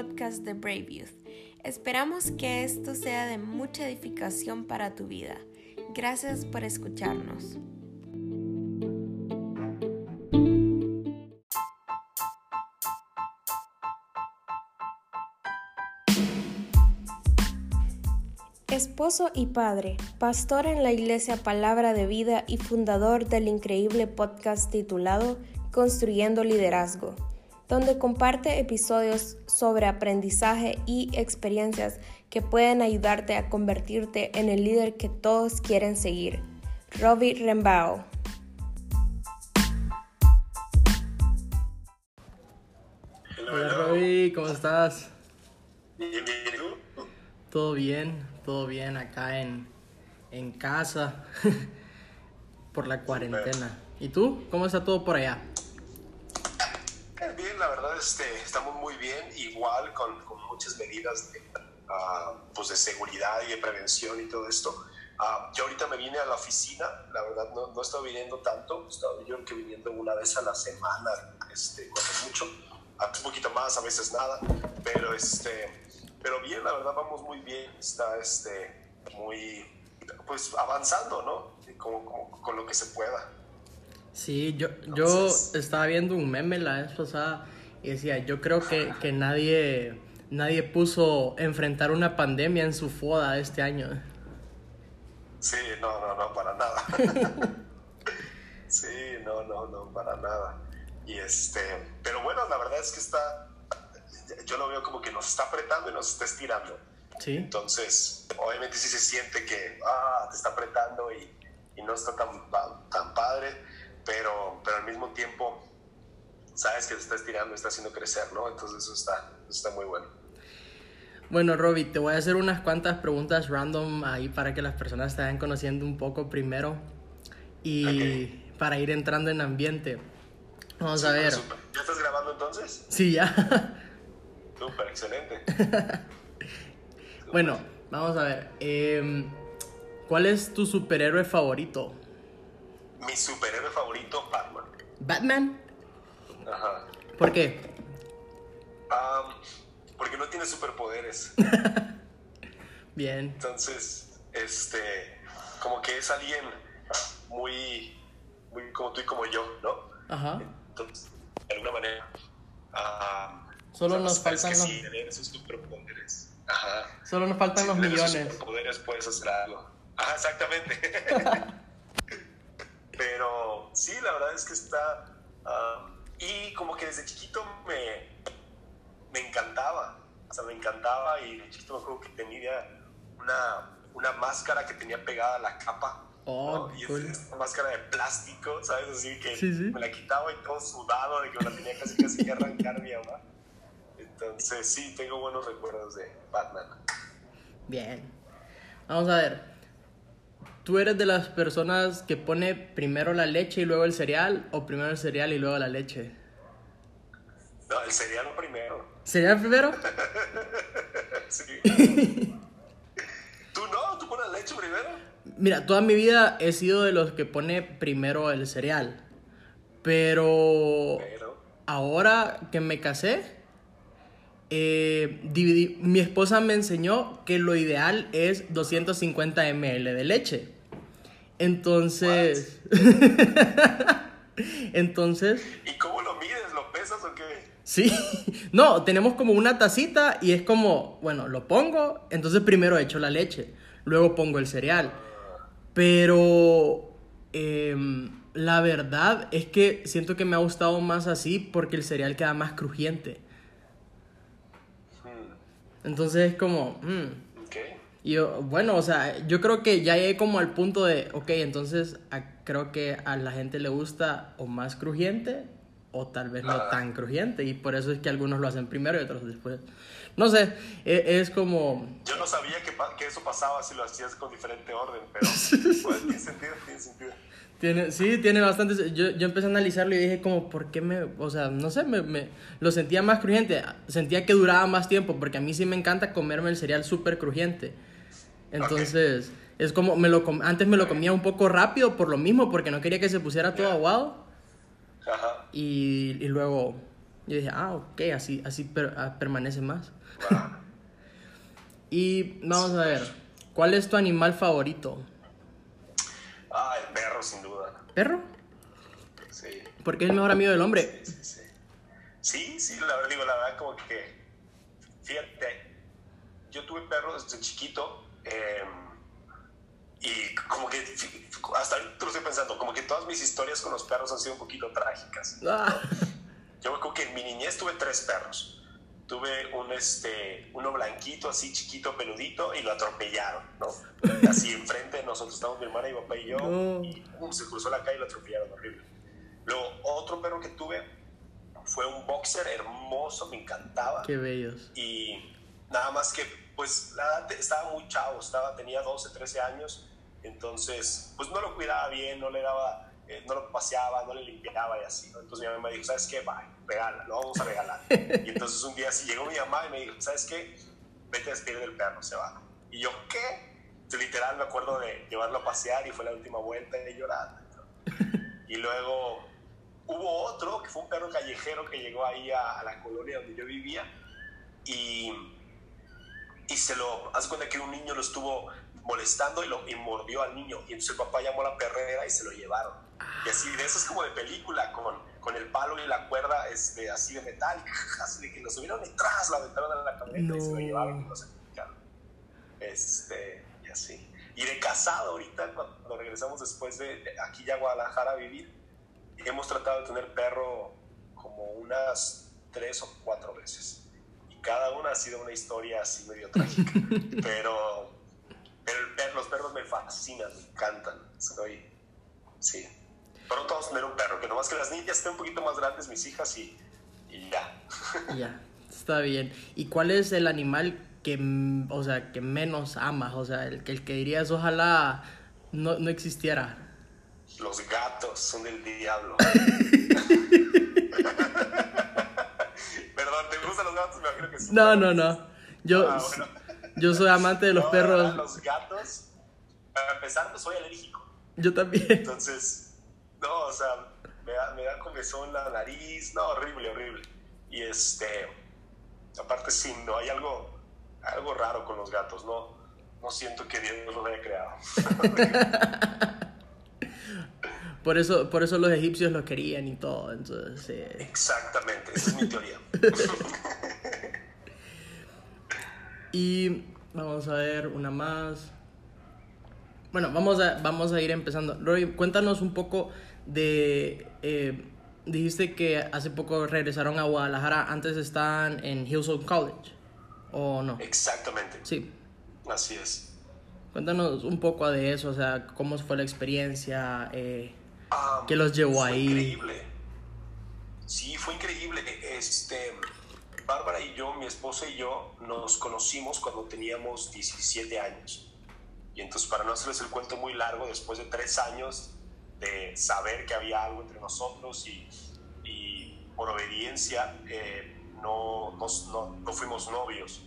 podcast de Brave Youth. Esperamos que esto sea de mucha edificación para tu vida. Gracias por escucharnos. Esposo y padre, pastor en la Iglesia Palabra de Vida y fundador del increíble podcast titulado Construyendo Liderazgo, donde comparte episodios sobre aprendizaje y experiencias que pueden ayudarte a convertirte en el líder que todos quieren seguir. Robbie Rembao. Hola Robbie, ¿cómo estás? Bien, bien, ¿y tú? Todo bien, todo bien acá en, en casa por la cuarentena. ¿Y tú? ¿Cómo está todo por allá? Bien, la verdad este, estamos muy bien, igual con, con muchas medidas de, ah, pues de seguridad y de prevención y todo esto. Ah, yo ahorita me vine a la oficina, la verdad no, no he estado viniendo tanto, he estado yo que viniendo una vez a la semana, este, cuando mucho, a un poquito más, a veces nada, pero, este, pero bien, la verdad vamos muy bien, está este, muy, pues avanzando, ¿no? Como, como- con lo que se pueda. Sí, yo, yo estaba viendo un meme la vez pasada y decía, yo creo que, que nadie, nadie puso enfrentar una pandemia en su foda este año. Sí, no, no, no, para nada. sí, no, no, no, para nada. Y este, pero bueno, la verdad es que está, yo lo veo como que nos está apretando y nos está estirando. Sí, Entonces, obviamente sí se siente que, ah, te está apretando y, y no está tan, tan padre, pero, pero al mismo tiempo sabes que te está estirando y está haciendo crecer, ¿no? Entonces eso está, eso está muy bueno. Bueno, Robbie, te voy a hacer unas cuantas preguntas random ahí para que las personas te vayan conociendo un poco primero y para ir entrando en ambiente. Vamos a ver. Súper. ¿Ya estás grabando entonces? Sí, ya. Súper, excelente. bueno, vamos a ver. Em, ¿Cuál es tu superhéroe favorito? Mi superhéroe favorito, Batman. ¿Batman? Ajá. ¿Por qué? Am, porque no tiene superpoderes. Bien. Entonces, este, como que es alguien muy, muy como tú y como yo, ¿no? Ajá. Entonces, de alguna manera. ah, Solo nos faltan los- tener esos superpoderes. Ajá. Solo nos faltan Si los tienes esos millones. superpoderes puedes hacer algo. Ajá, exactamente. Pero sí, la verdad es que está. ah, y como que desde chiquito me, me encantaba. O sea, me encantaba y de chiquito me acuerdo que tenía una, una máscara que tenía pegada a la capa. Oh, ¿no? Y es- cool. es una máscara de plástico, ¿sabes? Así que Sí, sí. me la quitaba y todo sudado de que me la tenía casi casi que arrancar mi mamá. Entonces, sí, tengo buenos recuerdos de Batman. Bien. Vamos a ver. ¿Tú eres de las personas que pone primero la leche y luego el cereal o primero el cereal y luego la leche? No, el cereal primero. ¿Cereal primero? Sí. ¿Tú no? ¿Tú pones leche primero? Mira, toda mi vida he sido de los que pone primero el cereal. Pero Pero. ahora que me casé, eh, dividí- mi esposa me enseñó que lo ideal es 250 ml de leche. Entonces... Entonces... ¿Y cómo lo mides? ¿Lo pesas o qué? Sí, no, tenemos como una tacita y es como, bueno, lo pongo, entonces primero echo la leche, luego pongo el cereal. Pero em, la verdad es que siento que me ha gustado más así porque el cereal queda más crujiente. Entonces es como, mm. Y yo, bueno, o sea, yo creo que ya llegué como al punto de, ok, entonces a- creo que a la gente le gusta o más crujiente o tal vez no Ah. tan crujiente y por eso es que algunos lo hacen primero y otros después. No sé, e- es, como, Yo no sabía que, eso pasaba si lo hacías con diferente orden, pero pues, tiene sentido, tiene sentido. tiene, sí, tiene bastante, yo, yo empecé a analizarlo y dije como, ¿por qué me, o sea, no sé, me, me- lo sentía más crujiente, sentía que duraba más tiempo porque a mí sí me encanta comerme el cereal súper crujiente. Entonces, es como, me lo com- antes me lo comía un poco rápido por lo mismo, porque no quería que se pusiera todo aguado. Ajá. Y, y luego, Yo dije, ah, ok, así, así per- ah, permanece más. y vamos a ver, ¿cuál es tu animal favorito? Ah, el perro, sin duda. ¿Perro? Sí. Porque es el mejor amigo del hombre. Sí, sí. Sí, sí, la verdad, digo, la verdad, como que. Fíjate, yo tuve perros desde chiquito. eh, y como que. Hasta ahorita lo estoy pensando, como que todas mis historias con los perros han sido un poquito trágicas. Ah, Yo me acuerdo que en mi niñez tuve tres perros. Tuve un, este, uno blanquito, así chiquito, peludito, y lo atropellaron, ¿no? Así enfrente de nosotros estábamos mi hermana, mi papá y yo, No. y pum, se cruzó la calle y lo atropellaron, horrible. Luego, otro perro que tuve fue un boxer hermoso, me encantaba. qué bellos. Y nada más que, pues, te- estaba muy chavo, estaba, tenía 12, 13 años, entonces, pues no lo cuidaba bien, no le daba, eh, no lo paseaba, no le limpiaba y así, ¿no? Entonces mi mamá me dijo, ¿sabes qué? Bye, regala, lo vamos a regalar. y entonces un día así llegó mi mamá y me dijo, ¿sabes qué? Vete a despedir del perro, se va. Y yo, ¿qué? Entonces, literal me acuerdo de llevarlo a pasear y fue la última vuelta y llorando. Y luego hubo otro que fue un perro callejero que llegó ahí a, a la colonia donde yo vivía y, y se lo, haz cuenta que un niño lo estuvo molestando y, lo, y mordió al niño y entonces el papá llamó a la perrera y se lo llevaron. Y así, de eso es como de película, con, con el palo y la cuerda este, así de metal, así de que lo subieron y tras la aventaron a la camioneta y se lo No. llevaron y lo sacrificaron. Este, y así. Y de casado ahorita, cuando regresamos después de, de aquí ya a Guadalajara a vivir, hemos tratado de tener perro como unas tres o cuatro veces. Y cada una ha sido una historia así medio trágica. pero pero el perro- los perros me fascinan, me encantan. Soy, sí. Pronto vamos a tener un perro, que nomás que las niñas estén un poquito más grandes, mis hijas, y, y ya. Ya, está bien. ¿Y cuál es el animal que, o sea, que menos amas? O sea, el, que- el que dirías ojalá no, no existiera. Los gatos son del diablo. Perdón, ¿te gustan los gatos? Me imagino que sí. No, no, no. Yo, Ah, bueno. yo soy amante de los No, perros. Los gatos, para empezar, pues soy alérgico. Yo también. Entonces, no, o sea, me da, me da comezón la nariz, no, horrible, horrible. Y este, aparte sí, no, hay algo, algo raro con los gatos, no, no siento que Dios los haya creado. Por eso, por eso los egipcios lo querían y todo. Entonces, eh, Exactamente, esa es mi teoría. Y vamos a ver una más. Bueno, vamos a, vamos a ir empezando. Roy, cuéntanos un poco de... eh, dijiste que hace poco regresaron a Guadalajara. Antes estaban en Hillsong College. ¿O no? Exactamente, Sí. así es. Cuéntanos un poco de eso. O sea, cómo fue la experiencia. eh, Ah, ¿Qué los llevó fue ahí? Increíble. Sí, fue increíble. Este, Bárbara y yo, mi esposa y yo, nos conocimos cuando teníamos 17 años. Y entonces, para no hacerles el cuento muy largo, después de tres años de saber que había algo entre nosotros y, y por obediencia, eh, no, nos- no, no fuimos novios.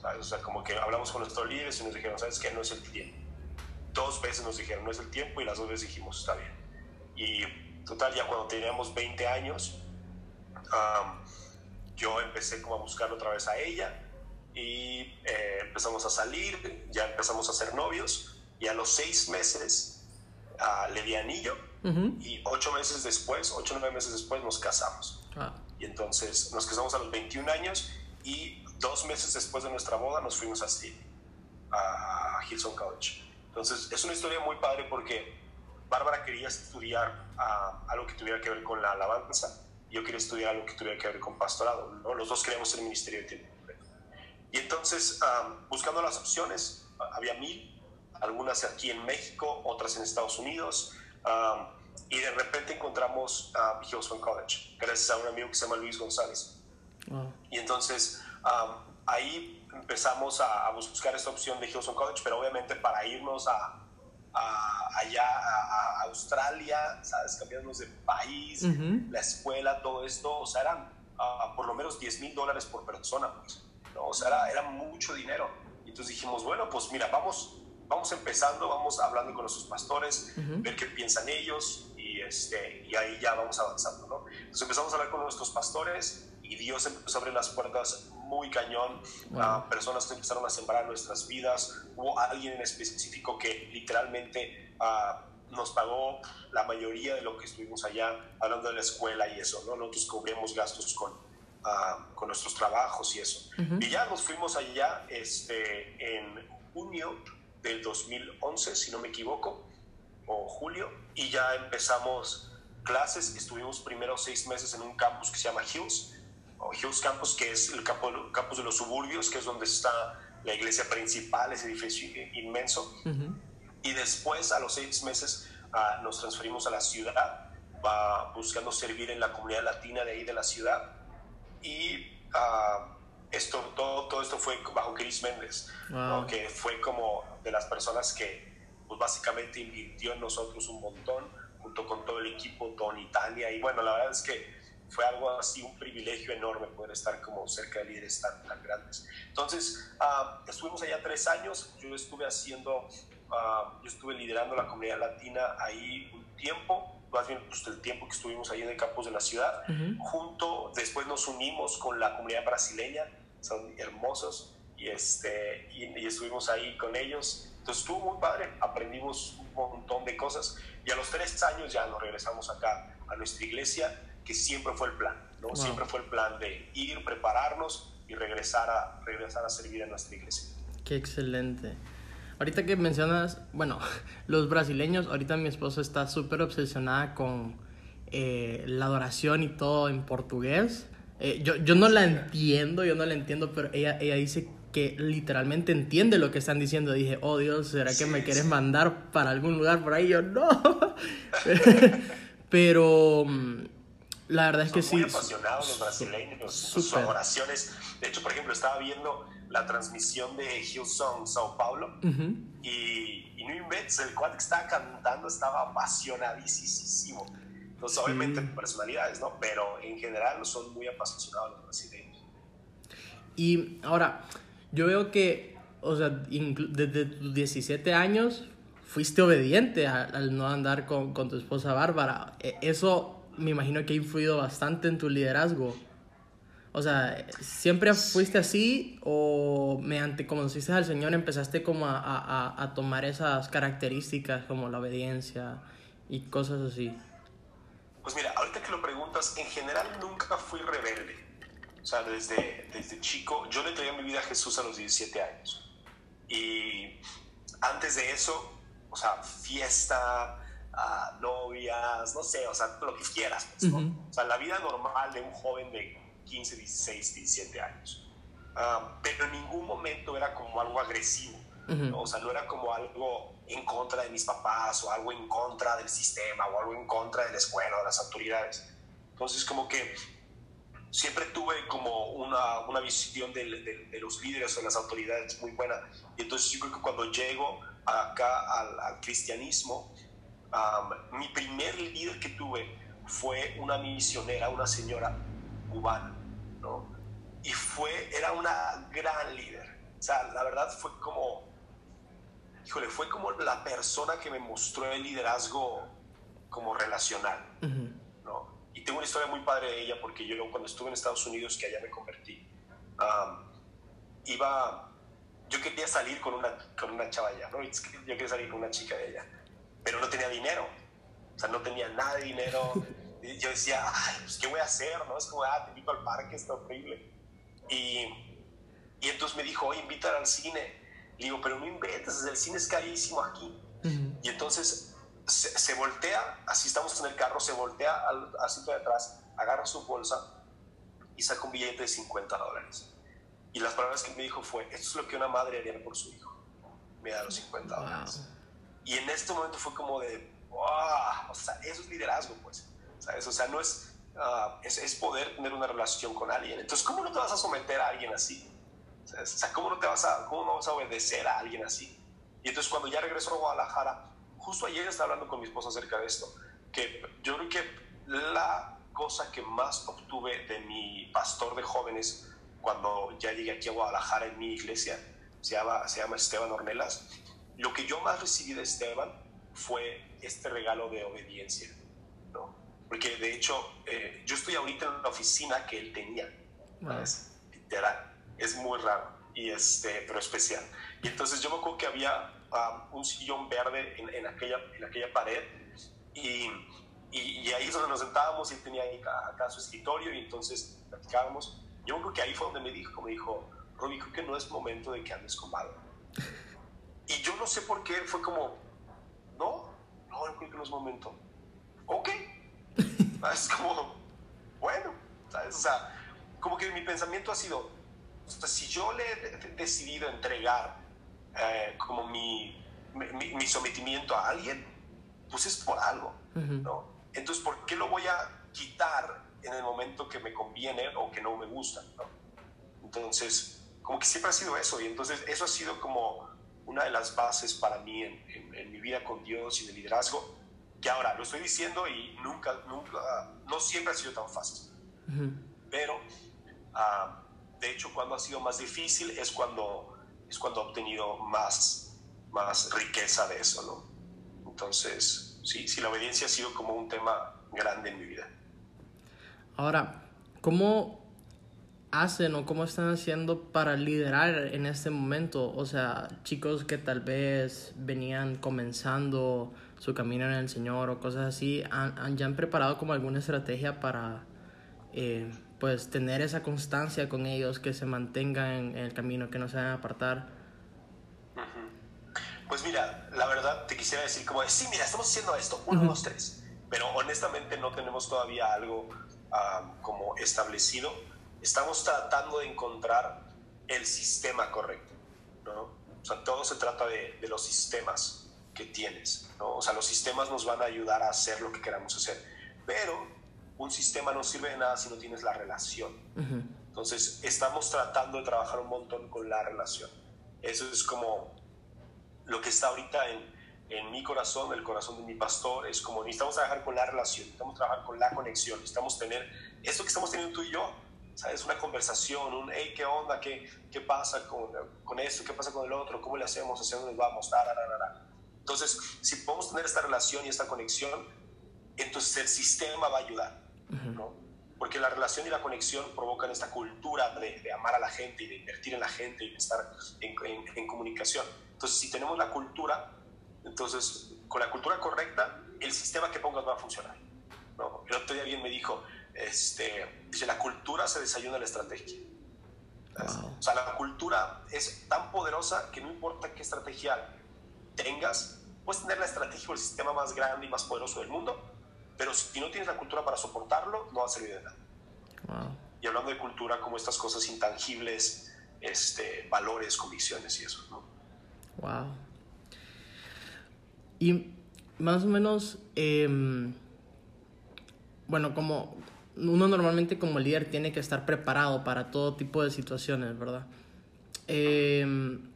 ¿sabes? O sea, como que hablamos con nuestros líderes y nos dijeron, ¿sabes qué? No es el tiempo. Dos veces nos dijeron, no es el tiempo, y las dos veces dijimos, está bien. Y total, ya cuando teníamos 20 años, yo empecé como a buscar otra vez a ella y eh, empezamos a salir, ya empezamos a ser novios y a los seis meses ah, le di anillo Ujú. y ocho meses después, ocho o nueve meses después nos casamos. Ah, Y entonces nos casamos a los 21 años y dos meses después de nuestra boda nos fuimos a Sydney, a Hillsong College. Entonces es una historia muy padre porque Bárbara quería estudiar ah, algo que tuviera que ver con la alabanza y yo quería estudiar algo que tuviera que ver con pastorado. ¿no? Los dos queríamos ser ministerio de tiempo. Y entonces, ah, buscando las opciones, había mil, algunas aquí en México, otras en Estados Unidos. ah, y de repente encontramos a Hillsong College, gracias a un amigo que se llama Luis González. wow. Y entonces um, ahí empezamos a, a buscar esta opción de Hillsong College, pero obviamente para irnos a, a- allá a, a Australia, ¿sabes? Cambiarnos de país, Ujú. la escuela, todo esto, o sea, eran ah, por lo menos 10 mil dólares por persona, pues, ¿no? O sea, era, era mucho dinero. Y entonces dijimos, bueno, pues mira, vamos, vamos empezando, vamos hablando con nuestros pastores, Ujú. ver qué piensan ellos y, este, y ahí ya vamos avanzando, ¿no? Entonces empezamos a hablar con nuestros pastores y Dios empezó a abrir las puertas muy cañón. Wow. personas empezaron a sembrar nuestras vidas. Hubo alguien en específico que literalmente uh, nos pagó la mayoría de lo que estuvimos allá, hablando de la escuela y eso, ¿no? Nosotros cubrimos gastos con, uh, con nuestros trabajos y eso. Uh -huh. Y ya nos fuimos allá este, en junio del 2011, si no me equivoco, o julio, y ya empezamos clases. Estuvimos primero seis meses en un campus que se llama Hills, o Hills Campus, que es el campus de los suburbios, que es donde está la iglesia principal, ese edificio inmenso. Uh -huh. Y después, a los seis meses, uh, nos transferimos a la ciudad, uh, buscando servir en la comunidad latina de ahí de la ciudad. Y uh, esto, todo, todo esto fue bajo Chris Méndez, wow. ¿no? que fue como de las personas que pues, básicamente invirtió en nosotros un montón, junto con todo el equipo, todo Italia. Y bueno, la verdad es que fue algo así, un privilegio enorme poder estar como cerca de líderes tan, tan grandes. Entonces, uh, estuvimos allá tres años, yo estuve haciendo, uh, yo estuve liderando la comunidad latina ahí un tiempo, más bien pues, el tiempo que estuvimos ahí en el campus de la ciudad, uh -huh. junto, después nos unimos con la comunidad brasileña, son hermosos, y, este, y, y estuvimos ahí con ellos. Entonces estuvo muy padre, aprendimos un montón de cosas y a los tres años ya nos regresamos acá a nuestra iglesia que siempre fue el plan, ¿no? Wow. Siempre fue el plan de ir, prepararnos y regresar a, regresar a servir a nuestra iglesia. Qué excelente. Ahorita que mencionas, bueno, los brasileños, ahorita mi esposa está súper obsesionada con eh, la adoración y todo en portugués. Eh, yo, yo no la entiendo, yo no la entiendo, pero ella, ella dice que literalmente entiende lo que están diciendo. Dije, oh Dios, ¿será que sí, me quieres sí. mandar para algún lugar por ahí? Yo no. pero mm, la verdad es que Son sí. Muy apasionados los brasileños, sus oraciones. De hecho, por ejemplo, estaba viendo la transmisión de Hillsong Sao Paulo uh -huh. y, y no inventes, el cual que estaba cantando estaba apasionadísimo. Entonces, sí. obviamente, personalidades, ¿no? Pero en general son muy apasionados los brasileños. Y ahora, yo veo que, o sea, desde tus 17 años fuiste obediente al no andar con, con tu esposa Bárbara. E, eso me imagino que ha influido bastante en tu liderazgo. O sea, ¿siempre fuiste así o mediante conociste al Señor empezaste como a, a, a, tomar esas características como la obediencia y cosas así? Pues mira, ahorita que lo preguntas, en general nunca fui rebelde. O sea, desde, desde chico, yo le traía mi vida a Jesús a los 17 años. Y antes de eso, o sea, fiesta, uh, novias, no sé, o sea, lo que quieras, pues, ¿no? Uh -huh. O sea, la vida normal de un joven de 15, 16, 17 años. Pero en ningún momento era como algo agresivo, uh -huh. ¿no? O sea, no era como algo en contra de mis papás o algo en contra del sistema o algo en contra de la escuela o de las autoridades. Entonces, como que siempre tuve como una, una visión de, de, de, los líderes o de las autoridades muy buena. Y entonces yo creo que cuando llego acá al, al cristianismo, um, mi primer líder que tuve fue una misionera, una señora cubana, ¿no? Y fue, era una gran líder. O sea, la verdad fue como, híjole, fue como la persona que me mostró el liderazgo como relacional, uh -huh. ¿no? Y tengo una historia muy padre de ella porque yo cuando estuve en Estados Unidos, que allá me convertí, um, iba, yo quería salir con una, con una chava allá, ¿no? Yo quería salir con una chica de ella, pero no tenía dinero, o sea, no tenía nada de dinero. y yo decía, ay, pues, ¿qué voy a hacer? ¿No? Es como, ah, te invito al parque, está horrible. Y, y entonces me dijo, oye, invítala al cine. Le digo, pero no inventes, el cine es carísimo aquí. Uh -huh. Y entonces se, se, voltea, así estamos en el carro, se voltea al asiento de atrás, agarra su bolsa y saca un billete de 50 dólares. Y las palabras que me dijo fue, esto es lo que una madre haría por su hijo. Me da los 50 wow. dólares. Y en este momento fue como de, wow, o sea, eso es liderazgo, pues. ¿Sabes? O sea, no es, uh, es, poder tener una relación con alguien. Entonces, ¿cómo no te vas a someter a alguien así? ¿Sabes? ¿cómo no, te vas a, ¿cómo no vas a obedecer a alguien así? Y entonces, cuando ya regresó a Guadalajara, justo ayer estaba hablando con mi esposa acerca de esto, que yo creo que la cosa que más obtuve de mi pastor de jóvenes cuando ya llegué aquí a Guadalajara en mi iglesia, se llama, se llama Esteban Ornelas, lo que yo más recibí de Esteban fue este regalo de obediencia. Porque de hecho, eh, yo estoy ahorita en la oficina que él tenía. Es, literal. Es muy raro, y este, pero especial. Y entonces yo me acuerdo que había um, un sillón verde en, en, aquella, en aquella pared y, y, ahí es donde nos sentábamos y él tenía ahí acá, su escritorio y entonces platicábamos. Yo creo que ahí fue donde me dijo, me dijo, Robbie, creo que no es momento de que andes con. Y yo no sé por qué, fue como, no, no, creo que no es momento. Ok. Es como, bueno, ¿sabes? O sea, como que mi pensamiento ha sido, o sea, si yo le he decidido entregar eh, como mi, mi, mi, sometimiento a alguien, pues es por algo, ¿no? Entonces, ¿por qué lo voy a quitar en el momento que me conviene o que no me gusta, ¿no? Entonces, como que siempre ha sido eso, y entonces eso ha sido como una de las bases para mí en, en, mi vida con Dios y de liderazgo, que ahora lo estoy diciendo y nunca, nunca, no siempre ha sido tan fácil, pero uh, de hecho cuando ha sido más difícil es cuando, es cuando he obtenido más, más riqueza de eso, ¿no? Entonces, sí, sí, la obediencia ha sido como un tema grande en mi vida. Ahora, ¿cómo hacen o cómo están haciendo para liderar en este momento? O sea, chicos que tal vez venían comenzando su camino en el Señor o cosas así, ¿han, ya han preparado como alguna estrategia para eh, pues tener esa constancia con ellos, que se mantengan en, el camino, que no se vayan a apartar? Pues mira, la verdad te quisiera decir como, sí, mira, estamos haciendo esto, uno, dos, tres, pero honestamente no tenemos todavía algo ah, como establecido. Estamos tratando de encontrar el sistema correcto, ¿no? O sea, todo se trata de, de los sistemas que tienes, ¿no? O sea, los sistemas nos van a ayudar a hacer lo que queramos hacer, pero un sistema no sirve de nada si no tienes la relación. Entonces, estamos tratando de trabajar un montón con la relación. Eso es como lo que está ahorita en, en mi corazón, el corazón de mi pastor, es como necesitamos trabajar con la relación, necesitamos trabajar con la conexión, necesitamos tener esto que estamos teniendo tú y yo, ¿sabes? Una conversación, un, hey, ¿qué onda? ¿Qué, qué pasa con, con, esto? ¿Qué pasa con el otro? ¿Cómo le hacemos? ¿Hacia dónde vamos? Entonces, si podemos tener esta relación y esta conexión, entonces el sistema va a ayudar, ¿no? Porque la relación y la conexión provocan esta cultura de, de, amar a la gente y de invertir en la gente y de estar en, en, en comunicación. Entonces, si tenemos la cultura, entonces, con la cultura correcta, el sistema que pongas va a funcionar. ¿no? El otro día alguien me dijo, este, dice, la cultura se desayuna la estrategia. O sea, la cultura es tan poderosa que no importa qué estrategia tengas, puedes tener la estrategia o el sistema más grande y más poderoso del mundo, pero si no tienes la cultura para soportarlo, no va a servir de nada. Y hablando de cultura, como estas cosas intangibles, este, valores, convicciones y eso, ¿no? Wow. Y más o menos, em, bueno, como uno normalmente como líder tiene que estar preparado para todo tipo de situaciones, ¿verdad? Em,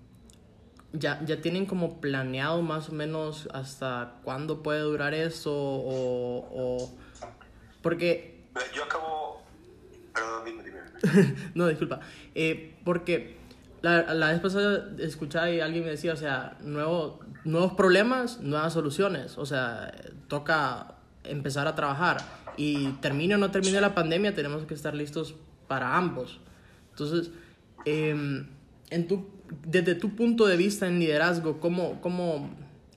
ya, ya tienen como planeado más o menos hasta cuándo puede durar eso o, porque... Yo acabo... Perdón, dime, dime. no, disculpa. Eh, porque la, la, vez pasada escuchaba y alguien me decía, o sea, nuevo, nuevos problemas, nuevas soluciones. O sea, toca empezar a trabajar y termine o no termine la pandemia, tenemos que estar listos para ambos. Entonces, em, en tu, desde tu punto de vista en liderazgo, ¿cómo, cómo,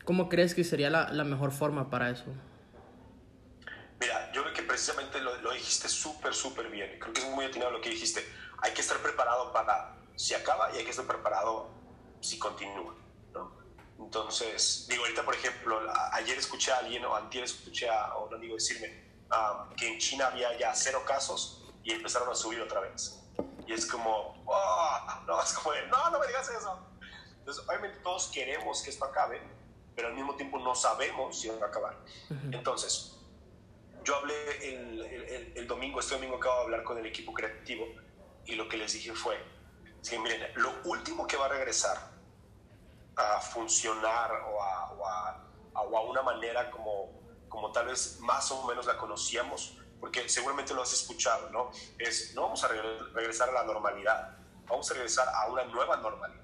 cómo crees que sería la, la, mejor forma para eso? Mira, yo creo que precisamente lo, lo dijiste súper, súper bien. Creo que es muy atinado lo que dijiste. Hay que estar preparado para si acaba y hay que estar preparado si continúa. ¿no? Entonces, digo, ahorita, por ejemplo, ayer escuché a alguien o antier escuché a un amigo decirme, que en China había ya cero casos y empezaron a subir otra vez. Y es como, oh, no, es como no, no me digas eso. Entonces, obviamente todos queremos que esto acabe, pero al mismo tiempo no sabemos si va a acabar. Entonces, yo hablé el, el, el, domingo, este domingo acabo de hablar con el equipo creativo y lo que les dije fue, que miren, lo último que va a regresar a funcionar o a, o a, o a una manera como como tal vez más o menos la conocíamos, porque seguramente lo has escuchado, ¿no? Es, no vamos a regresar a la normalidad, vamos a regresar a una nueva normalidad,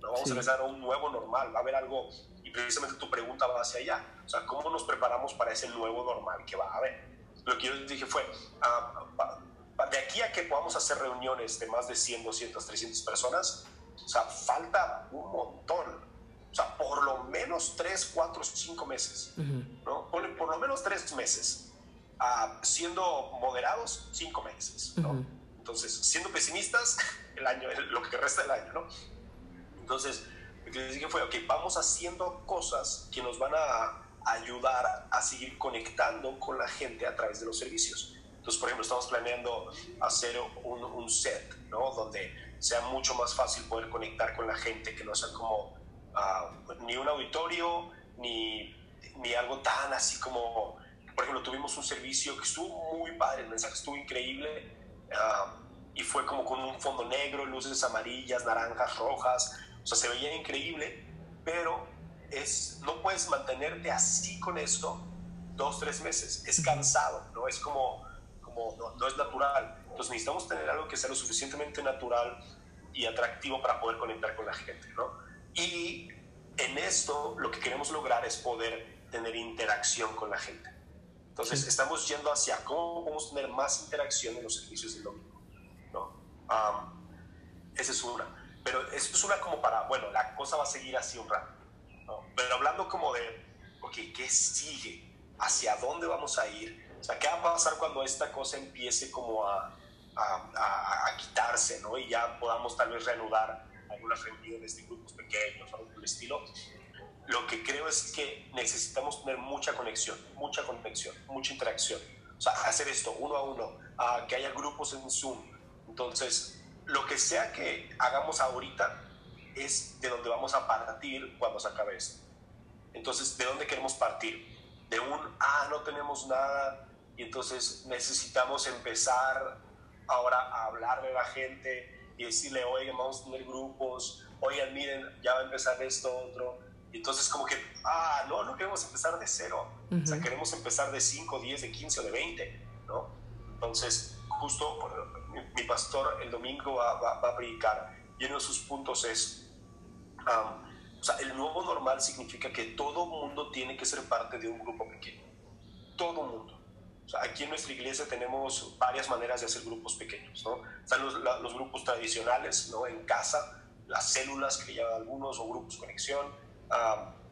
¿no? Vamos a regresar a un nuevo normal, va a haber algo, y precisamente tu pregunta va hacia allá, o sea, ¿cómo nos preparamos para ese nuevo normal que va a haber? lo que yo les dije fue, ah, de aquí a que podamos hacer reuniones de más de 100, 200, 300 personas, o sea, falta un montón. O sea, por lo menos 3, 4, 5 meses. ¿no? Por, por, lo menos 3 meses. Uh, siendo moderados, 5 meses. ¿no? Entonces, siendo pesimistas, el año, lo que resta del año. ¿no? Entonces, lo que les dije fue, ok, vamos haciendo cosas que nos van a ayudar a seguir conectando con la gente a través de los servicios. Entonces, por ejemplo, estamos planeando hacer un, un set, ¿no? Donde sea mucho más fácil poder conectar con la gente, que no sea como uh, ni un auditorio, ni, ni algo tan así como, por ejemplo, tuvimos un servicio que estuvo muy padre, el mensaje estuvo increíble uh, y fue como con un fondo negro, luces amarillas, naranjas, rojas, o sea, se veía increíble, pero es, no puedes mantenerte así con eso dos, tres meses, es cansado, ¿no? Es como no, es natural. Entonces necesitamos tener algo que sea lo suficientemente natural y atractivo para poder conectar con la gente, ¿no? Y en esto lo que queremos lograr es poder tener interacción con la gente. Entonces estamos yendo hacia cómo podemos tener más interacción en los servicios del domingo, ¿no? esa es una. Pero eso es una como para, bueno, la cosa va a seguir así un rato, ¿no? Pero hablando como de, ok, ¿qué sigue? ¿Hacia dónde vamos a ir? O sea, ¿qué va a pasar cuando esta cosa empiece como a, a, a, quitarse, ¿no? Y ya podamos tal vez reanudar algunas reuniones de grupos pequeños o algo por el estilo. Lo que creo es que necesitamos tener mucha conexión, mucha conexión, mucha interacción. O sea, hacer esto uno a uno, a que haya grupos en Zoom. Entonces, lo que sea que hagamos ahorita es de donde vamos a partir cuando se acabe esto. Entonces, ¿de dónde queremos partir? De un, ah, no tenemos nada, y entonces necesitamos empezar ahora a hablarle a la gente y decirle, oigan, vamos a tener grupos, oigan, miren, ya va a empezar esto, otro. Y entonces como que, ah, no, no queremos empezar de cero, o sea, queremos empezar de 5, 10, de 15 o de 20, ¿no? Entonces, justo mi, pastor el domingo va, a predicar y uno de sus puntos es, o sea, el nuevo normal significa que todo mundo tiene que ser parte de un grupo pequeño, todo mundo aquí en nuestra iglesia tenemos varias maneras de hacer grupos pequeños, ¿no? Están los, los grupos tradicionales, ¿no? En casa, las células que llaman algunos o grupos conexión.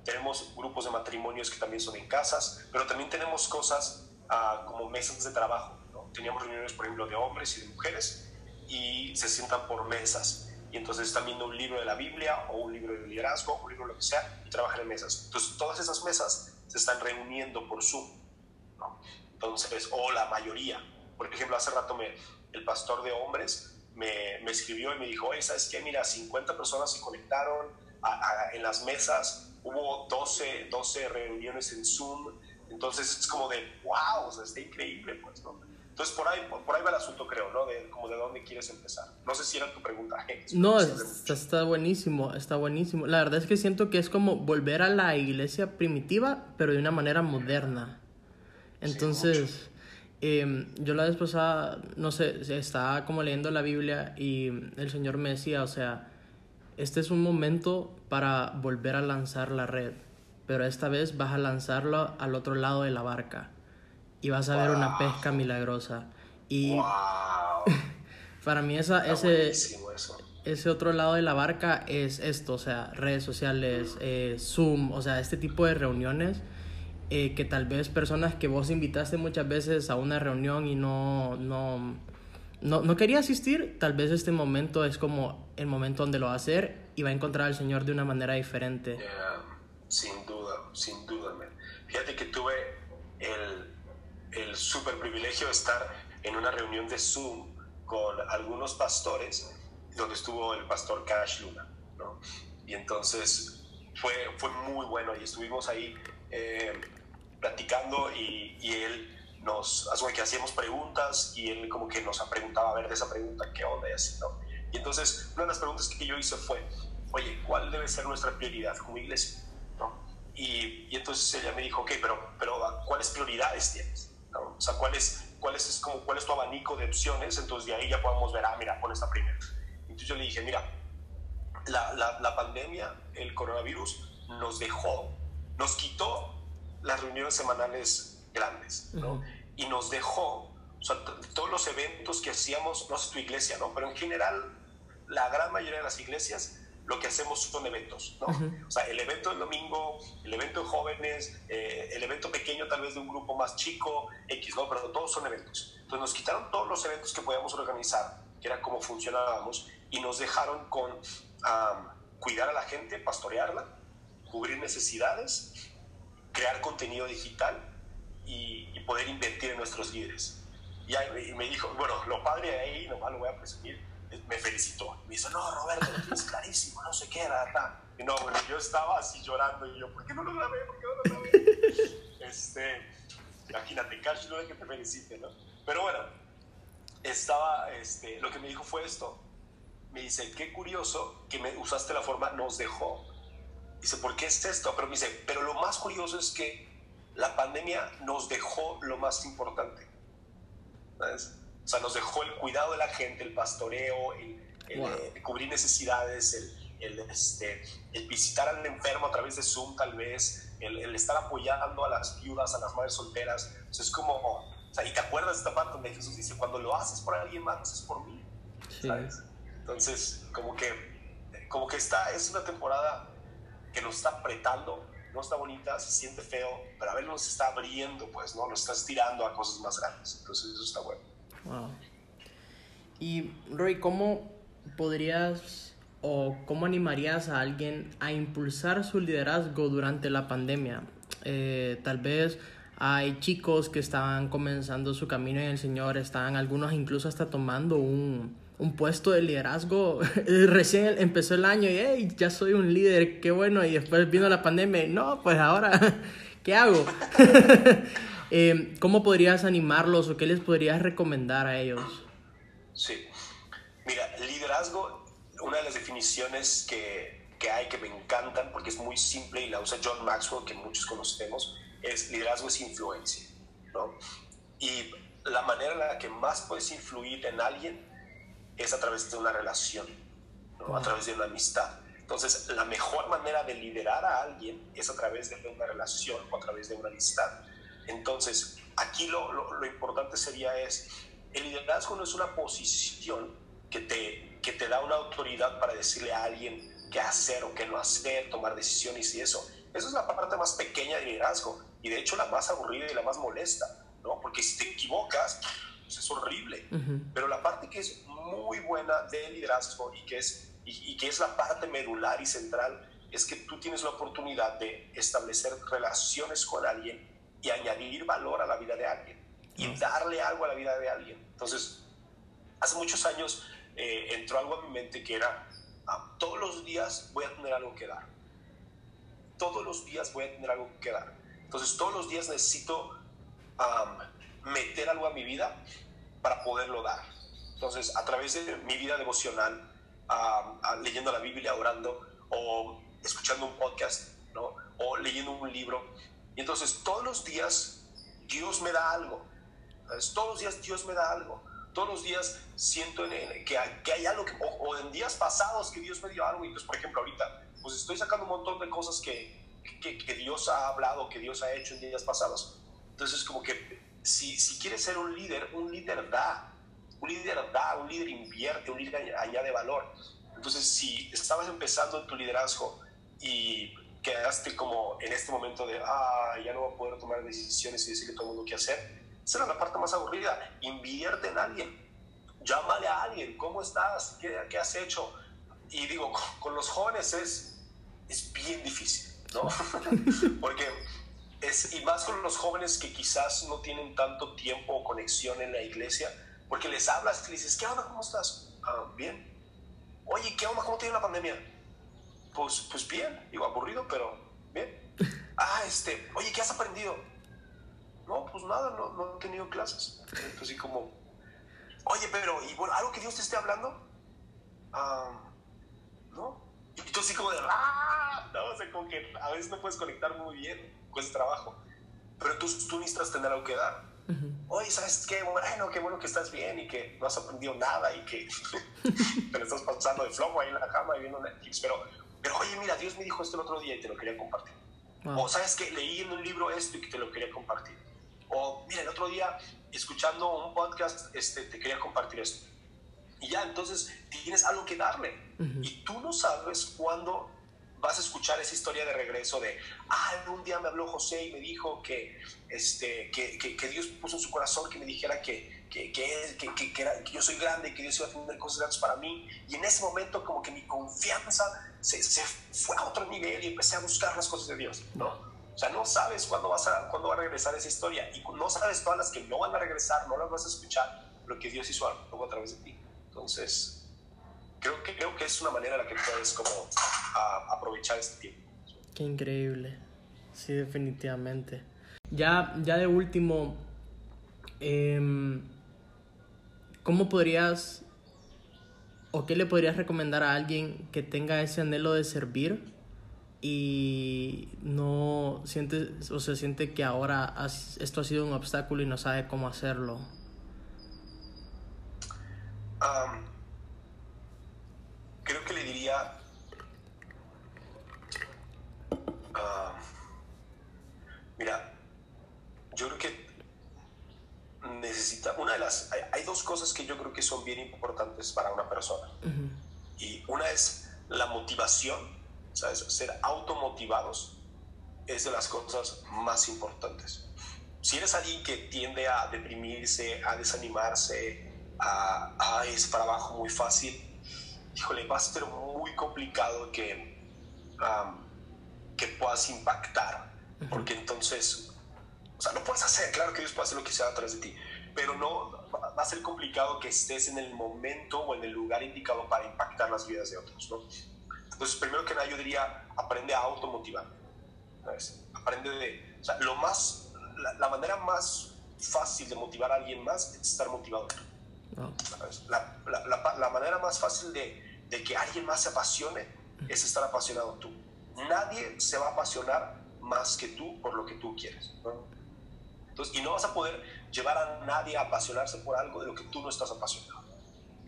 Tenemos grupos de matrimonios que también son en casas, pero también tenemos cosas uh, como mesas de trabajo, ¿no? Teníamos reuniones, por ejemplo, de hombres y de mujeres y se sientan por mesas y entonces están viendo un libro de la Biblia o un libro de liderazgo, un libro de lo que sea, y trabajan en mesas. Entonces, todas esas mesas se están reuniendo por Zoom. ¿no? Entonces, o la mayoría. Por ejemplo, hace rato me, el pastor de hombres me, me escribió y me dijo, oye, ¿sabes qué? Mira, 50 personas se conectaron en las mesas, hubo 12, 12 reuniones en Zoom, entonces es como de, wow, o sea, está increíble, pues, ¿no? Entonces, por ahí, por, ahí va el asunto, creo, ¿no? De, como de dónde quieres empezar. No sé si era tu pregunta. no, está, está, buenísimo, está buenísimo. La verdad es que siento que es como volver a la iglesia primitiva, pero de una manera moderna. Entonces, em, yo la vez pasada, no sé, estaba como leyendo la Biblia y el Señor me decía, o sea, este es un momento para volver a lanzar la red, pero esta vez vas a lanzarlo al otro lado de la barca y vas a ver una pesca milagrosa. Y para mí esa, ese, ese otro lado de la barca es esto, o sea, redes sociales, eh, Zoom, o sea, este tipo de reuniones eh, que tal vez personas que vos invitaste muchas veces a una reunión y no, no, no, no quería asistir, tal vez este momento es como el momento donde lo va a hacer y va a encontrar al Señor de una manera diferente. sin duda, sin duda. Fíjate que tuve el, el super privilegio de estar en una reunión de Zoom con algunos pastores, donde estuvo el pastor Cash Luna, ¿no? Y entonces fue, fue muy bueno y estuvimos ahí eh, platicando y, y, él nos, que hacíamos preguntas y él como que nos preguntaba a ver de esa pregunta qué onda y así, ¿no? Y entonces una de las preguntas que yo hice fue, oye, ¿cuál debe ser nuestra prioridad como iglesia? ¿no? Y, y, entonces ella me dijo, ok, pero, pero ¿cuáles prioridades tienes? ¿no? O sea, ¿cuál es, cuál, es, como, ¿cuál es tu abanico de opciones? Entonces de ahí ya podemos ver, ah, mira, pon esta primera. Entonces yo le dije, mira, la, la, la pandemia, el coronavirus, nos dejó nos quitó las reuniones semanales grandes, ¿no? Y nos dejó, o sea, todos los eventos que hacíamos, no sé tu iglesia, ¿no? Pero en general, la gran mayoría de las iglesias lo que hacemos son eventos, ¿no? O sea, el evento del domingo, el evento de jóvenes, eh, el evento pequeño tal vez de un grupo más chico, X, ¿no? Pero todos son eventos. Entonces nos quitaron todos los eventos que podíamos organizar, que era como funcionábamos, y nos dejaron con cuidar a la gente, pastorearla, cubrir necesidades, crear contenido digital y, poder invertir en nuestros líderes. Y, ahí, me dijo, bueno, lo padre de ahí, nomás lo voy a presumir, me felicitó. Me dice, no, Roberto, lo tienes clarísimo, no sé qué, era. Y no, bueno, yo estaba así llorando y yo, ¿por qué no lo grabé? ¿Por qué no lo grabé? este, imagínate, Cash no es que te felicite, ¿no? Pero bueno, estaba, este, lo que me dijo fue esto. Me dice, qué curioso que me usaste la forma nos dejó. Dice, ¿por qué es esto? Pero me dice, pero lo más curioso es que la pandemia nos dejó lo más importante. ¿Sabes? O sea, nos dejó el cuidado de la gente, el pastoreo, el, eh, cubrir necesidades, el, este, el, visitar al enfermo a través de Zoom tal vez, el, estar apoyando a las viudas, a las madres solteras. O sea, es como, o sea, y te acuerdas de esta parte donde Jesús dice, cuando lo haces por alguien más, lo haces por mí. ¿Sabes? Entonces, como que, como que esta es una temporada que nos está apretando, no está bonita, se siente feo, pero a ver nos está abriendo, pues, ¿no? Nos está estirando a cosas más grandes. Entonces, eso está bueno. Wow. Y Roy, ¿cómo podrías o cómo animarías a alguien a impulsar su liderazgo durante la pandemia? Eh, tal vez hay chicos que estaban comenzando su camino en el Señor, están algunos incluso hasta tomando un, un puesto de liderazgo. Recién empezó el año y hey, ya soy un líder, qué bueno. Y después vino la pandemia no, pues ahora, ¿qué hago? Eh, ¿Cómo podrías animarlos o qué les podrías recomendar a ellos? Sí, mira, liderazgo, una de las definiciones que, que hay que me encantan porque es muy simple y la usa John Maxwell, que muchos conocemos, es liderazgo es influencia, ¿no? Y la manera en la que más puedes influir en alguien es a través de una relación, ¿no? a través de una amistad. Entonces, la mejor manera de liderar a alguien es a través de una relación o a través de una amistad. Entonces, aquí lo, lo, importante sería es, el liderazgo no es una posición que te, que te da una autoridad para decirle a alguien qué hacer o qué no hacer, tomar decisiones y eso. Eso es la parte más pequeña de liderazgo y de hecho la más aburrida y la más molesta, ¿no? Porque si te equivocas, pues es horrible. Pero la parte que es muy buena de liderazgo y que, es, y, y que es la parte medular y central es que tú tienes la oportunidad de establecer relaciones con alguien y añadir valor a la vida de alguien y darle algo a la vida de alguien. Entonces, hace muchos años eh, entró algo a mi mente que era, ah, todos los días voy a tener algo que dar. Todos los días voy a tener algo que dar. Entonces, todos los días necesito meter algo a mi vida para poderlo dar. Entonces, a través de mi vida devocional, leyendo la Biblia, orando, o escuchando un podcast, ¿no? o leyendo un libro, y entonces todos los días Dios me da algo. Todos los días Dios me da algo. Todos los días siento que, que hay algo, que, o, en días pasados que Dios me dio algo. Y entonces, por ejemplo, ahorita, pues estoy sacando un montón de cosas que, que, que Dios ha hablado, que Dios ha hecho en días pasados. Entonces, como que si, si quieres ser un líder, un líder da. Un líder da, un líder invierte, un líder añade valor. Entonces, si estabas empezando tu liderazgo y quedaste como en este momento de, ah, ya no voy a poder tomar decisiones y decirle a todo el mundo qué hacer. Esa era la parte más aburrida. Invierte en alguien. Llámale a alguien. ¿Cómo estás? ¿Qué, qué has hecho? Y digo, con, los jóvenes es, es bien difícil, ¿no? Porque es, y más con los jóvenes que quizás no tienen tanto tiempo o conexión en la iglesia, porque les hablas y les dices, ¿qué onda? ¿Cómo estás? Ah, bien. Oye, ¿qué onda? ¿Cómo tiene la pandemia? Pues, pues bien, digo, aburrido, pero bien. Ah, este, oye, ¿qué has aprendido? No, pues nada, no, no he tenido clases. Entonces, así como, oye, pero, ¿y bueno, algo que Dios te esté hablando? no. Y tú así como de, ¡ah! No, o sea, como que a veces no puedes conectar muy bien ese trabajo. Pero tú, tú necesitas tener algo que dar. Oye, ¿sabes qué? Bueno, qué bueno que estás bien y que no has aprendido nada y que te lo estás pasando de flojo ahí en la cama y viendo Netflix. Pero pero oye, mira, Dios me dijo esto el otro día y te lo quería compartir. O sabes que leí en un libro esto y que te lo quería compartir. O mira, otro día, escuchando un podcast, este, te quería compartir esto. Y ya, entonces tienes algo que darle. Y tú no sabes cuándo vas a escuchar esa historia de regreso de, ah, un día me habló José y me dijo que, este, que, que, Dios puso en su corazón que me dijera que, que, que, que, que, yo soy grande y que Dios iba a tener cosas grandes para mí. Y en ese momento como que mi confianza se, se fue a otro nivel y empecé a buscar las cosas de Dios, ¿no? O sea, no sabes cuándo, vas a, cuándo va a regresar esa historia y no sabes todas las que no van a regresar, no las vas a escuchar, lo que Dios hizo algo a través de ti. Entonces, creo que, creo que es una manera en la que puedes como aprovechar este tiempo. Qué increíble. Sí, definitivamente. Ya, ya de último, em, ¿cómo podrías o qué le podrías recomendar a alguien que tenga ese anhelo de servir y no siente o se siente que ahora esto ha sido un obstáculo y no sabe cómo hacerlo? Diría mira yo creo que necesita una de las hay, dos cosas que yo creo que son bien importantes para una persona. Y una es la motivación sabes ser automotivados es de las cosas más importantes. Si eres alguien que tiende a deprimirse a desanimarse a, ese trabajo muy fácil, híjole, va a ser muy complicado que, que puedas impactar, porque entonces, o sea, lo puedes hacer, claro que Dios puede hacer lo que sea a través de ti, pero no va a ser complicado que estés en el momento o en el lugar indicado para impactar las vidas de otros, ¿no? Entonces, primero que nada, yo diría, aprende a automotivar. Aprende de, o sea, lo más, la, la manera más fácil de motivar a alguien más es estar motivado tú. La, la, la, manera más fácil de, de, que alguien más se apasione es estar apasionado tú. Nadie se va a apasionar más que tú por lo que tú quieres. Entonces, y no vas a poder llevar a nadie a apasionarse por algo de lo que tú no estás apasionado.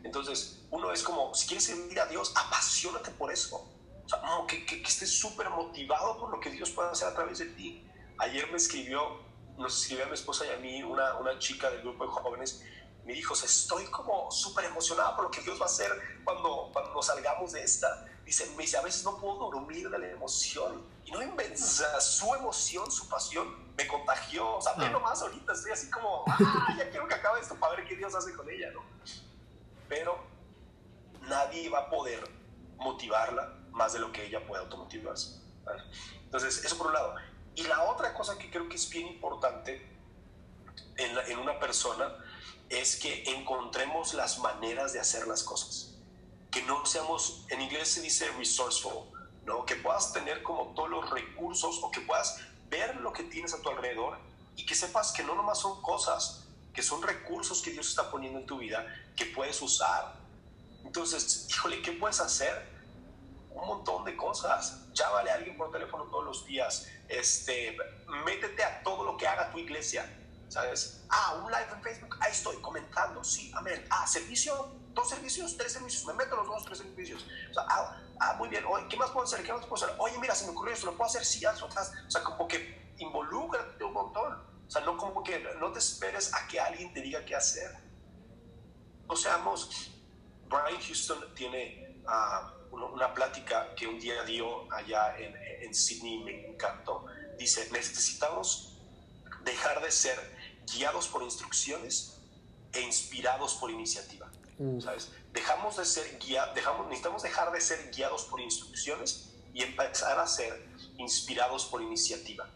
Entonces, uno es como, si quieres servir a Dios, apasionate por eso. O sea, que, que, que estés súper motivado por lo que Dios puede hacer a través de ti. Ayer me escribió, nos escribió a mi esposa y a mí, una, una chica del grupo de jóvenes, me dijo, estoy como súper emocionada por lo que Dios va a hacer cuando, cuando salgamos de esta. Dice, me dice, a veces no puedo dormir de la emoción. Y no inventes, su emoción, su pasión me contagió. O sea, ve ah. nomás ahorita estoy así como, ah, ya quiero que acabe esto para ver qué Dios hace con ella, ¿no? Pero nadie va a poder motivarla más de lo que ella puede automotivarse. Entonces, eso por un lado. Y la otra cosa que creo que es bien importante en, en una persona es que encontremos las maneras de hacer las cosas. Que no seamos, en inglés se dice resourceful, ¿no? Que puedas tener como todos los recursos o que puedas ver lo que tienes a tu alrededor y que sepas que no nomás son cosas, que son recursos que Dios está poniendo en tu vida que puedes usar. Entonces, híjole, ¿qué puedes hacer? Un montón de cosas. Llámale a alguien por teléfono todos los días. Este, métete a todo lo que haga tu iglesia ¿sabes? Ah, un live en Facebook, ahí estoy comentando, sí, amén. Ah, servicio, dos servicios, tres servicios, me meto los dos, tres servicios. O sea, ah, ah muy bien, Oye, ¿qué más puedo hacer? ¿Qué más puedo hacer? Oye, mira, se me ocurrió esto, lo puedo hacer, sí, hazlo, atrás. O sea, como que involúcrate un montón. O sea, no como que no te esperes a que alguien te diga qué hacer. No seamos, Brian Houston tiene uh, una plática que un día dio allá en, en Sydney, me encantó. Dice, necesitamos dejar de ser guiados por instrucciones e inspirados por iniciativa. ¿Sabes? Dejamos de ser guia, dejamos, necesitamos dejar de ser guiados por instrucciones y empezar a ser inspirados por iniciativa.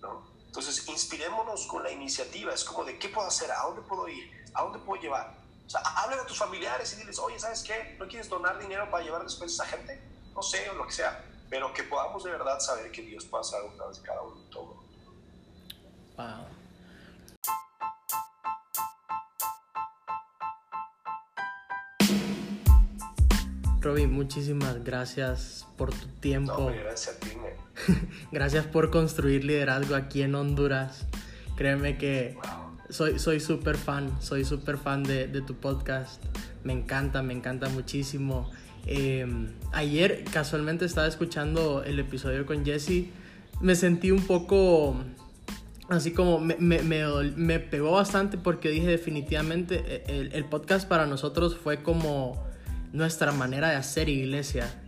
¿no? Entonces, inspirémonos con la iniciativa. Es como de qué puedo hacer, a dónde puedo ir, a dónde puedo llevar. O sea, hablen a tus familiares y diles, oye, ¿sabes qué? ¿No quieres donar dinero para llevar después a esa gente? No sé, o lo que sea. Pero que podamos de verdad saber que Dios puede hacer algo de cada uno. Todo. Wow. Robin, muchísimas gracias por tu tiempo. gracias a ti, gracias por construir liderazgo aquí en Honduras. Créeme que soy soy súper fan, soy súper fan de, tu podcast. Me encanta, me encanta muchísimo. Em, ayer casualmente estaba escuchando el episodio con Jesse. Me sentí un poco así como me, me, me, pegó bastante porque dije definitivamente e, el, el, podcast para nosotros fue como nuestra manera de hacer iglesia.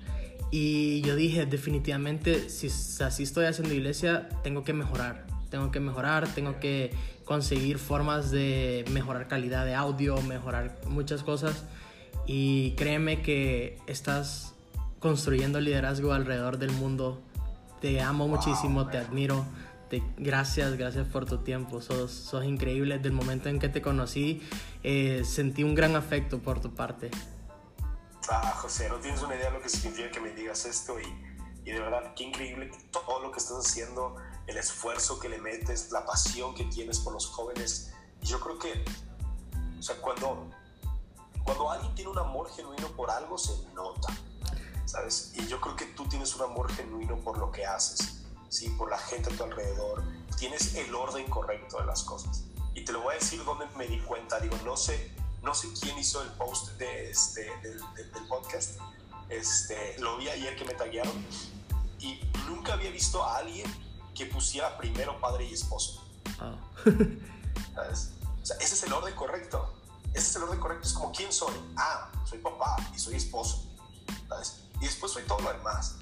Y yo dije definitivamente si así estoy haciendo iglesia tengo que mejorar. Tengo que mejorar, tengo que conseguir formas de mejorar calidad de audio, mejorar muchas cosas. Y créeme que estás construyendo liderazgo alrededor del mundo. Te amo muchísimo, te admiro gracias, gracias por tu tiempo. Sos, sos increíble. Desde el momento en que te conocí, eh, sentí un gran afecto por tu parte. Ah, José, no tienes una idea de lo que significa que me digas esto y, y de verdad, qué increíble todo lo que estás haciendo, el esfuerzo que le metes, la pasión que tienes por los jóvenes. Yo creo que, o sea, cuando, cuando alguien tiene un amor genuino por algo, se nota, ¿sabes? Y yo creo que tú tienes un amor genuino por lo que haces ¿sí? por la gente a tu alrededor, tienes el orden correcto de las cosas. Y te lo voy a decir donde me di cuenta, digo, no sé, no sé quién hizo el post de este, del, podcast, este, lo vi ayer que me taguearon y nunca había visto a alguien que pusiera primero padre y esposo. Ah. ¿Sabes? O sea, ese es el orden correcto. Ese es el orden correcto. Es como, ¿quién soy? Ah, soy papá y soy esposo. ¿Sabes? Y después soy todo lo demás.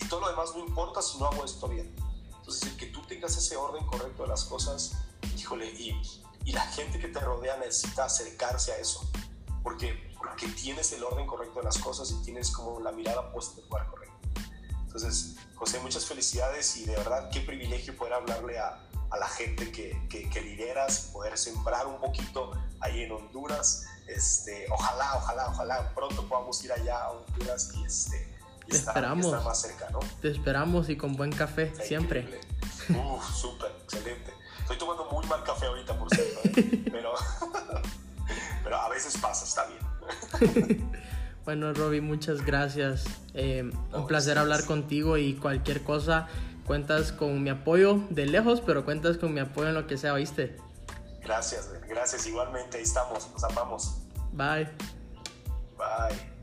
Y todo lo demás no importa si no hago esto bien. Entonces, el que tú tengas ese orden correcto de las cosas, híjole, y, y la gente que te rodea necesita acercarse a eso, porque, porque tienes el orden correcto de las cosas y tienes como la mirada puesta en el lugar correcto. Entonces, José, muchas felicidades y de verdad qué privilegio poder hablarle a, a la gente que, que, que, lideras, poder sembrar un poquito ahí en Honduras. Este, ojalá, ojalá, ojalá pronto podamos ir allá a Honduras y este, te esperamos. más cerca, ¿no? Te esperamos y con buen café, siempre. Uf, súper, excelente. Estoy tomando muy mal café ahorita, por cierto, ¿eh? pero, pero a veces pasa, está bien. bueno, Robbie, muchas gracias. Eh, un placer hablar contigo y cualquier cosa, cuentas con mi apoyo de lejos, pero cuentas con mi apoyo en lo que sea, ¿viste? Gracias, gracias. Igualmente, ahí estamos, nos amamos. Bye. Bye.